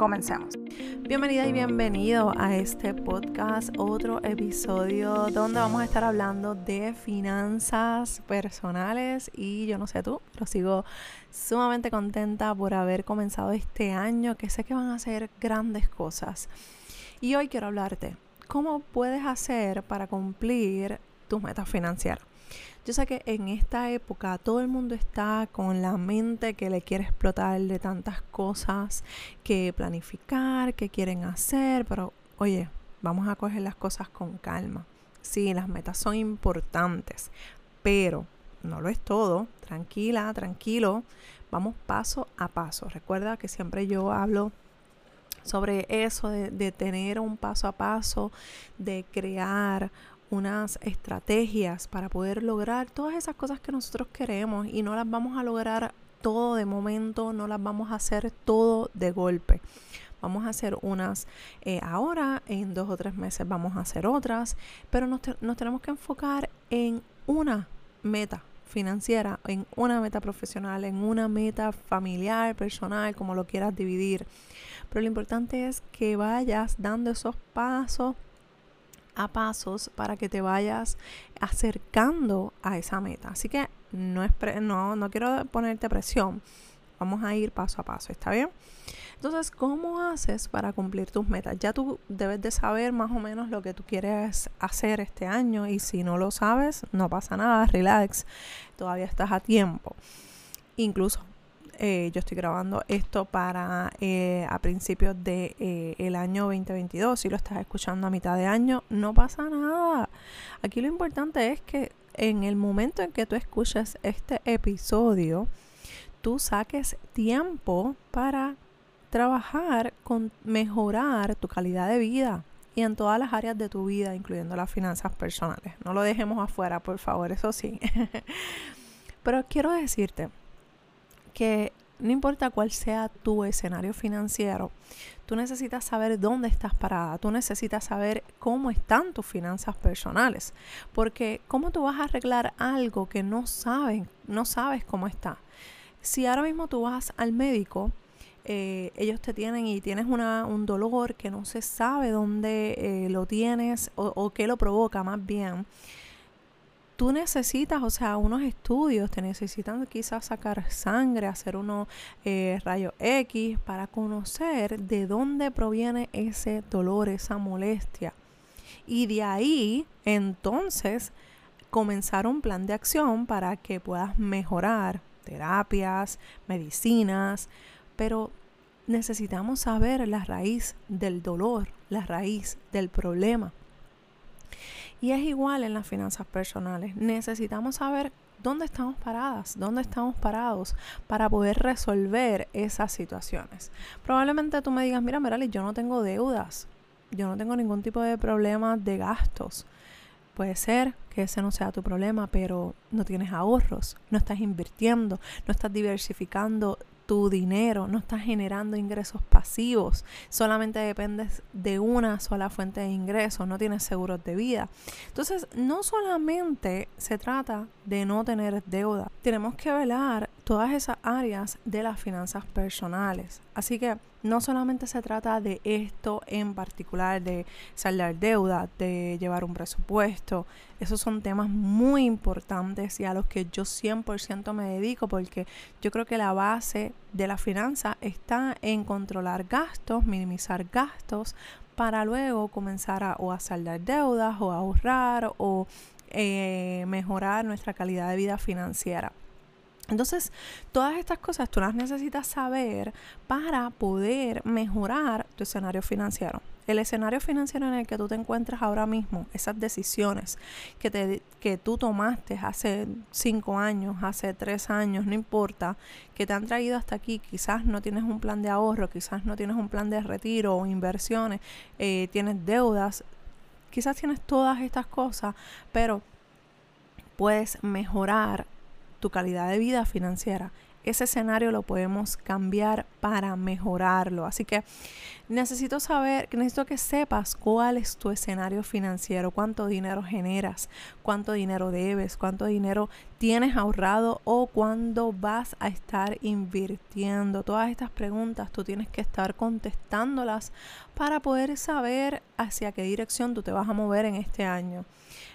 Comencemos. Bienvenida y bienvenido a este podcast, otro episodio donde vamos a estar hablando de finanzas personales y yo no sé tú, pero sigo sumamente contenta por haber comenzado este año que sé que van a ser grandes cosas. Y hoy quiero hablarte cómo puedes hacer para cumplir tus metas financieras. Yo sé que en esta época todo el mundo está con la mente que le quiere explotar de tantas cosas que planificar, que quieren hacer, pero oye, vamos a coger las cosas con calma. Sí, las metas son importantes, pero no lo es todo. Tranquila, tranquilo. Vamos paso a paso. Recuerda que siempre yo hablo sobre eso de, de, tener un paso a paso, de crear unas estrategias para poder lograr todas esas cosas que nosotros queremos y no las vamos a lograr todo de momento, no las vamos a hacer todo de golpe. Vamos a hacer unas eh, ahora, en dos o tres meses vamos a hacer otras, pero nos, nos tenemos que enfocar en una meta financiera, en una meta profesional, en una meta familiar, personal, como lo quieras dividir. Pero lo importante es que vayas dando esos pasos a pasos para que te vayas acercando a esa meta. Así que no, es no, no quiero ponerte presión. Vamos a ir paso a paso, ¿está bien? Entonces, ¿cómo haces para cumplir tus metas? Ya tú debes de saber más o menos lo que tú quieres hacer este año y si no lo sabes, no pasa nada, relax, todavía estás a tiempo. Incluso eh, yo estoy grabando esto para eh, a principios de eh, el año 2022. Si lo estás escuchando a mitad de año, no pasa nada. Aquí lo importante es que en el momento en que tú escuches este episodio, tú saques tiempo para trabajar con mejorar tu calidad de vida y en todas las áreas de tu vida, incluyendo las finanzas personales. No lo dejemos afuera, por favor, eso sí. Pero quiero decirte que no importa cuál sea tu escenario financiero, tú necesitas saber dónde estás parada, tú necesitas saber cómo están tus finanzas personales, porque cómo tú vas a arreglar algo que no sabes, no sabes cómo está. Si ahora mismo tú vas al médico, eh, ellos te tienen y tienes una, un dolor que no se sabe dónde eh, lo tienes o, o qué lo provoca más bien tú necesitas, o sea, unos estudios, te necesitan quizás sacar sangre, hacer unos eh, rayos X para conocer de dónde proviene ese dolor, esa molestia. Y de ahí, entonces, comenzar un plan de acción para que puedas mejorar terapias, medicinas, pero necesitamos saber la raíz del dolor, la raíz del problema. Y es igual en las finanzas personales. Necesitamos saber dónde estamos paradas, dónde estamos parados para poder resolver esas situaciones. Probablemente tú me digas, mira, Merali, yo no tengo deudas, yo no tengo ningún tipo de problema de gastos. Puede ser que ese no sea tu problema, pero no tienes ahorros, no estás invirtiendo, no estás diversificando tu dinero, no estás generando ingresos pasivos, solamente dependes de una sola fuente de ingresos, no tienes seguros de vida. Entonces, no solamente se trata de no tener deuda, tenemos que velar todas esas áreas de las finanzas personales. Así que no solamente se trata de esto en particular, de saldar deuda, de llevar un presupuesto. Esos son temas muy importantes y a los que yo 100% me dedico porque yo creo que la base de la finanza está en controlar gastos, minimizar gastos para luego comenzar a, o a saldar deudas o a ahorrar o eh, mejorar nuestra calidad de vida financiera. Entonces, todas estas cosas tú las necesitas saber para poder mejorar tu escenario financiero. El escenario financiero en el que tú te encuentras ahora mismo, esas decisiones que, te, que tú tomaste hace cinco años, hace tres años, no importa, que te han traído hasta aquí, quizás no tienes un plan de ahorro, quizás no tienes un plan de retiro o inversiones, eh, tienes deudas, quizás tienes todas estas cosas, pero puedes mejorar tu calidad de vida financiera ese escenario lo podemos cambiar para mejorarlo. Así que necesito saber, necesito que sepas cuál es tu escenario financiero, cuánto dinero generas, cuánto dinero debes, cuánto dinero tienes ahorrado o cuándo vas a estar invirtiendo. Todas estas preguntas tú tienes que estar contestándolas para poder saber hacia qué dirección tú te vas a mover en este año.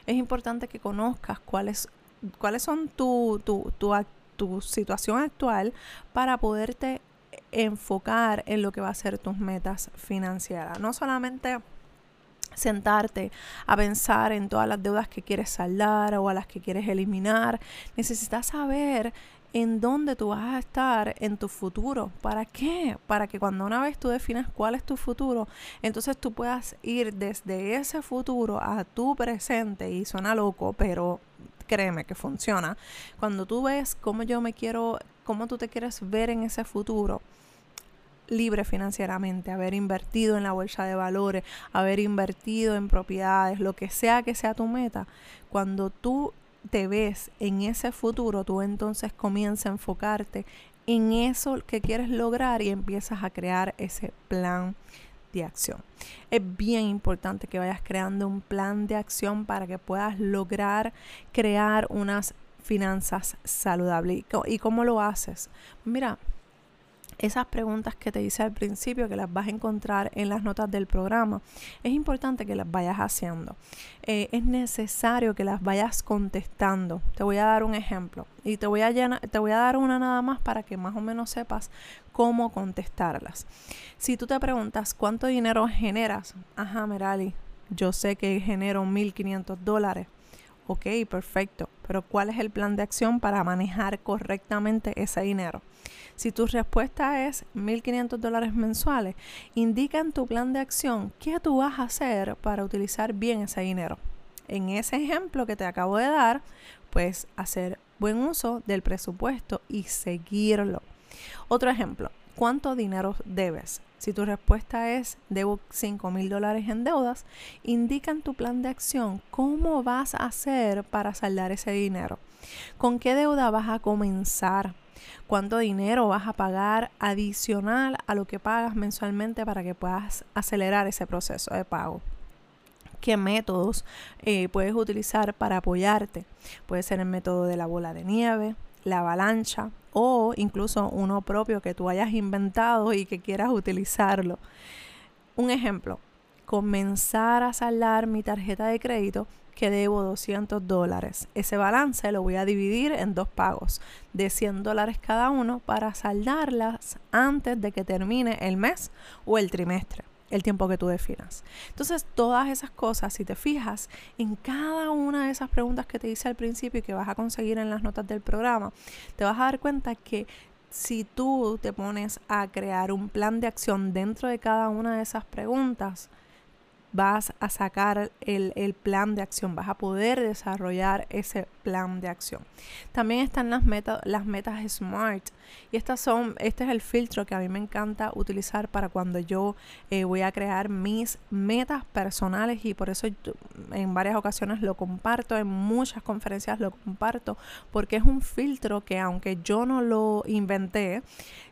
Es importante que conozcas cuáles cuáles son tu, tu, tu, tu situación actual para poderte enfocar en lo que va a ser tus metas financieras. No solamente sentarte a pensar en todas las deudas que quieres saldar o a las que quieres eliminar. Necesitas saber en dónde tú vas a estar en tu futuro. ¿Para qué? Para que cuando una vez tú definas cuál es tu futuro, entonces tú puedas ir desde ese futuro a tu presente. Y suena loco, pero créeme que funciona. Cuando tú ves cómo yo me quiero, cómo tú te quieres ver en ese futuro, libre financieramente, haber invertido en la bolsa de valores, haber invertido en propiedades, lo que sea que sea tu meta, cuando tú te ves en ese futuro, tú entonces comienzas a enfocarte en eso que quieres lograr y empiezas a crear ese plan de acción. Es bien importante que vayas creando un plan de acción para que puedas lograr crear unas finanzas saludables. ¿Y cómo lo haces? Mira, esas preguntas que te hice al principio, que las vas a encontrar en las notas del programa, es importante que las vayas haciendo. Eh, es necesario que las vayas contestando. Te voy a dar un ejemplo y te voy, a te voy a dar una nada más para que más o menos sepas cómo contestarlas. Si tú te preguntas cuánto dinero generas, ajá, Merali, yo sé que genero 1.500 dólares. Ok, perfecto. Pero ¿cuál es el plan de acción para manejar correctamente ese dinero? Si tu respuesta es 1.500 dólares mensuales, indica en tu plan de acción qué tú vas a hacer para utilizar bien ese dinero. En ese ejemplo que te acabo de dar, pues hacer buen uso del presupuesto y seguirlo. Otro ejemplo, ¿cuánto dinero debes? Si tu respuesta es debo 5 mil dólares en deudas, indica en tu plan de acción cómo vas a hacer para saldar ese dinero. ¿Con qué deuda vas a comenzar? ¿Cuánto dinero vas a pagar adicional a lo que pagas mensualmente para que puedas acelerar ese proceso de pago? qué métodos eh, puedes utilizar para apoyarte. Puede ser el método de la bola de nieve, la avalancha o incluso uno propio que tú hayas inventado y que quieras utilizarlo. Un ejemplo, comenzar a saldar mi tarjeta de crédito que debo 200 dólares. Ese balance lo voy a dividir en dos pagos de 100 dólares cada uno para saldarlas antes de que termine el mes o el trimestre el tiempo que tú definas. Entonces, todas esas cosas, si te fijas en cada una de esas preguntas que te hice al principio y que vas a conseguir en las notas del programa, te vas a dar cuenta que si tú te pones a crear un plan de acción dentro de cada una de esas preguntas, vas a sacar el, plan de acción, vas a poder desarrollar ese plan de acción. También están las, metas las metas SMART y estas son, este es el filtro que a mí me encanta utilizar para cuando yo eh, voy a crear mis metas personales y por eso en varias ocasiones lo comparto, en muchas conferencias lo comparto, porque es un filtro que aunque yo no lo inventé,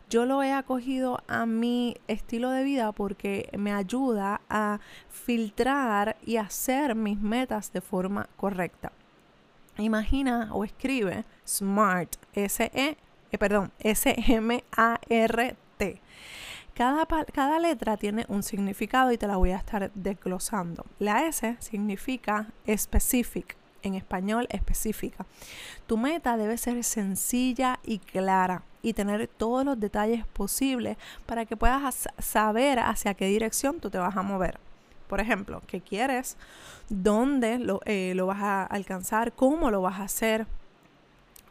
yo lo he acogido a mi estilo de vida porque me ayuda a filtrar y hacer mis metas de forma correcta. Imagina o escribe SMART, S-E, eh, perdón, S-M-A-R-T. Cada, cada, letra tiene un significado y te la voy a estar desglosando. La S significa specific, en español específica. Tu meta debe ser sencilla y clara y tener todos los detalles posibles para que puedas saber hacia qué dirección tú te vas a mover. Por ejemplo, qué quieres, dónde lo, eh, lo vas a alcanzar, cómo lo vas a hacer,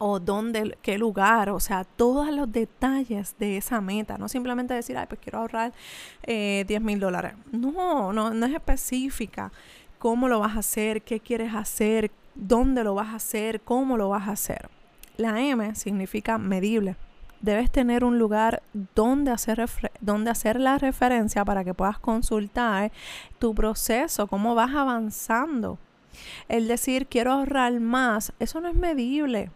o dónde, qué lugar, o sea, todos los detalles de esa meta, no simplemente decir, ay, pues quiero ahorrar eh, 10 mil dólares. No, no, no es específica. ¿Cómo lo vas a hacer? ¿Qué quieres hacer? Dónde lo vas a hacer, cómo lo vas a hacer. La M significa medible. Debes tener un lugar donde hacer, donde hacer la referencia para que puedas consultar tu proceso, cómo vas avanzando. El decir quiero ahorrar más, eso no es medible.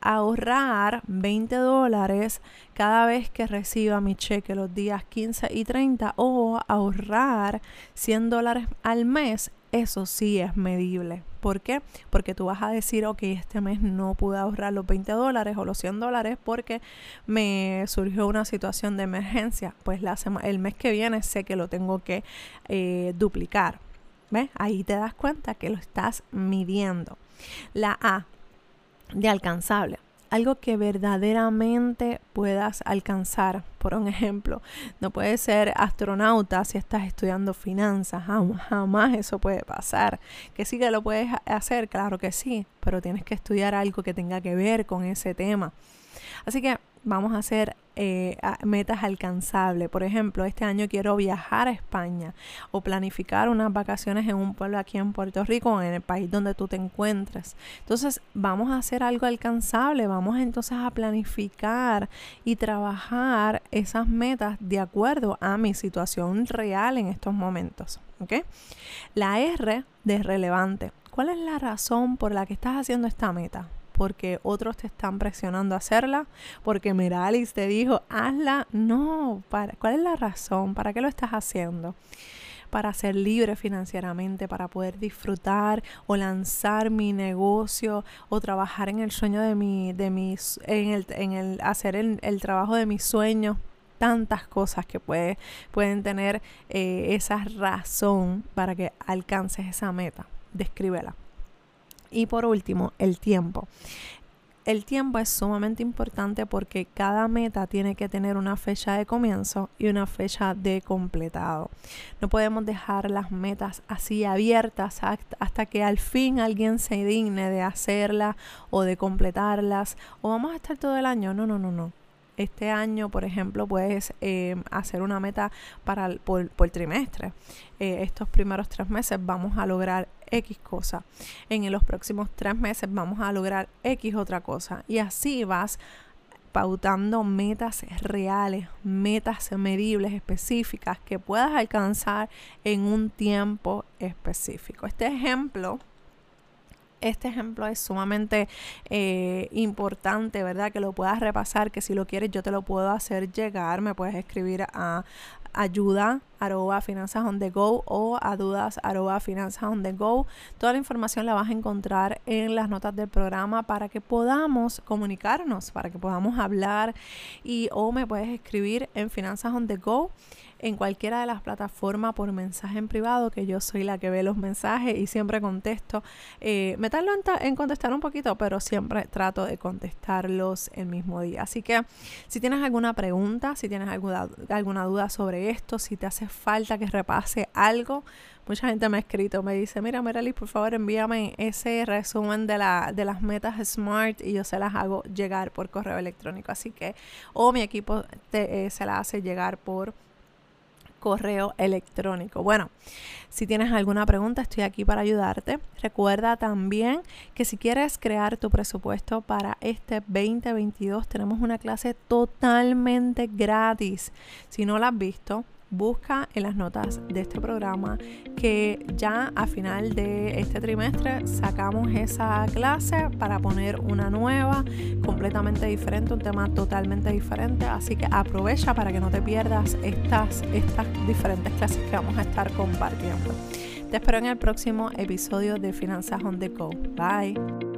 Ahorrar 20 dólares cada vez que reciba mi cheque los días 15 y 30 o ahorrar 100 dólares al mes, eso sí es medible. ¿Por qué? Porque tú vas a decir, ok, este mes no pude ahorrar los 20 dólares o los 100 dólares porque me surgió una situación de emergencia. Pues la el mes que viene sé que lo tengo que eh, duplicar. ¿Ves? Ahí te das cuenta que lo estás midiendo. La A, de alcanzable algo que verdaderamente puedas alcanzar. Por un ejemplo, no puedes ser astronauta si estás estudiando finanzas, jamás eso puede pasar. Que sí que lo puedes hacer, claro que sí, pero tienes que estudiar algo que tenga que ver con ese tema. Así que vamos a hacer eh, metas alcanzables. Por ejemplo, este año quiero viajar a España o planificar unas vacaciones en un pueblo aquí en Puerto Rico o en el país donde tú te encuentres. Entonces, vamos a hacer algo alcanzable, vamos entonces a planificar y trabajar esas metas de acuerdo a mi situación real en estos momentos. La R de relevante. ¿Cuál es la razón por la que estás haciendo esta meta? Porque otros te están presionando a hacerla, porque Miralis te dijo, hazla. No, para, ¿cuál es la razón? ¿Para qué lo estás haciendo? para ser libre financieramente, para poder disfrutar o lanzar mi negocio o trabajar en el sueño de mi, de mis, en el, en el hacer el, trabajo de mis sueños tantas cosas que puede, pueden tener eh, esa razón para que alcances esa meta. Descríbela. Y por último, el tiempo. El tiempo es sumamente importante porque cada meta tiene que tener una fecha de comienzo y una fecha de completado. No podemos dejar las metas así abiertas hasta que al fin alguien se digne de hacerlas o de completarlas o vamos a estar todo el año. No, no, no, no este año, por ejemplo, puedes eh, hacer una meta para por, por trimestre. Eh, estos primeros tres meses vamos a lograr X cosa. En los próximos tres meses vamos a lograr X otra cosa. Y así vas pautando metas reales, metas medibles, específicas que puedas alcanzar en un tiempo específico. Este ejemplo este ejemplo es sumamente eh, importante, ¿verdad? Que lo puedas repasar, que si lo quieres yo te lo puedo hacer llegar, me puedes escribir a ayuda arroba finanzas on the go o a dudas arroba finanzas on the go. Toda la información la vas a encontrar en las notas del programa para que podamos comunicarnos, para que podamos hablar y o me puedes escribir en finanzas on the go en cualquiera de las plataformas por mensaje en privado, que yo soy la que ve los mensajes y siempre contesto. Eh, me tardo en, contestar un poquito, pero siempre trato de contestarlos el mismo día. Así que si tienes alguna pregunta, si tienes alguna, alguna duda sobre esto, si te hace falta que repase algo, mucha gente me ha escrito, me dice, mira Merali, por favor envíame ese resumen de, la, de las metas SMART y yo se las hago llegar por correo electrónico. Así que, o mi equipo te, eh, se la hace llegar por correo electrónico. Bueno, si tienes alguna pregunta, estoy aquí para ayudarte. Recuerda también que si quieres crear tu presupuesto para este 2022, tenemos una clase totalmente gratis. Si no la has visto, busca en las notas de este programa que ya a final de este trimestre sacamos esa clase para poner una nueva, completamente diferente, un tema totalmente diferente. Así que aprovecha para que no te pierdas estas, estas diferentes clases que vamos a estar compartiendo. Te espero en el próximo episodio de Finanzas on the Go. Bye.